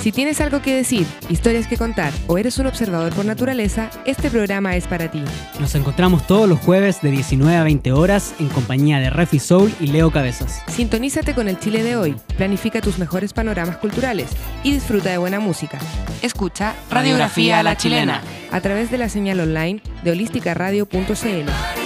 Si tienes algo que decir, historias que contar o eres un observador por naturaleza, este programa es para ti. Nos encontramos todos los jueves de 19 a 20 horas en compañía de Refi Soul y Leo Cabezas. Sintonízate con el Chile de hoy, planifica tus mejores panoramas culturales y disfruta de buena música. Escucha Radiografía a la chilena a través de la señal online de holísticaradio.cl.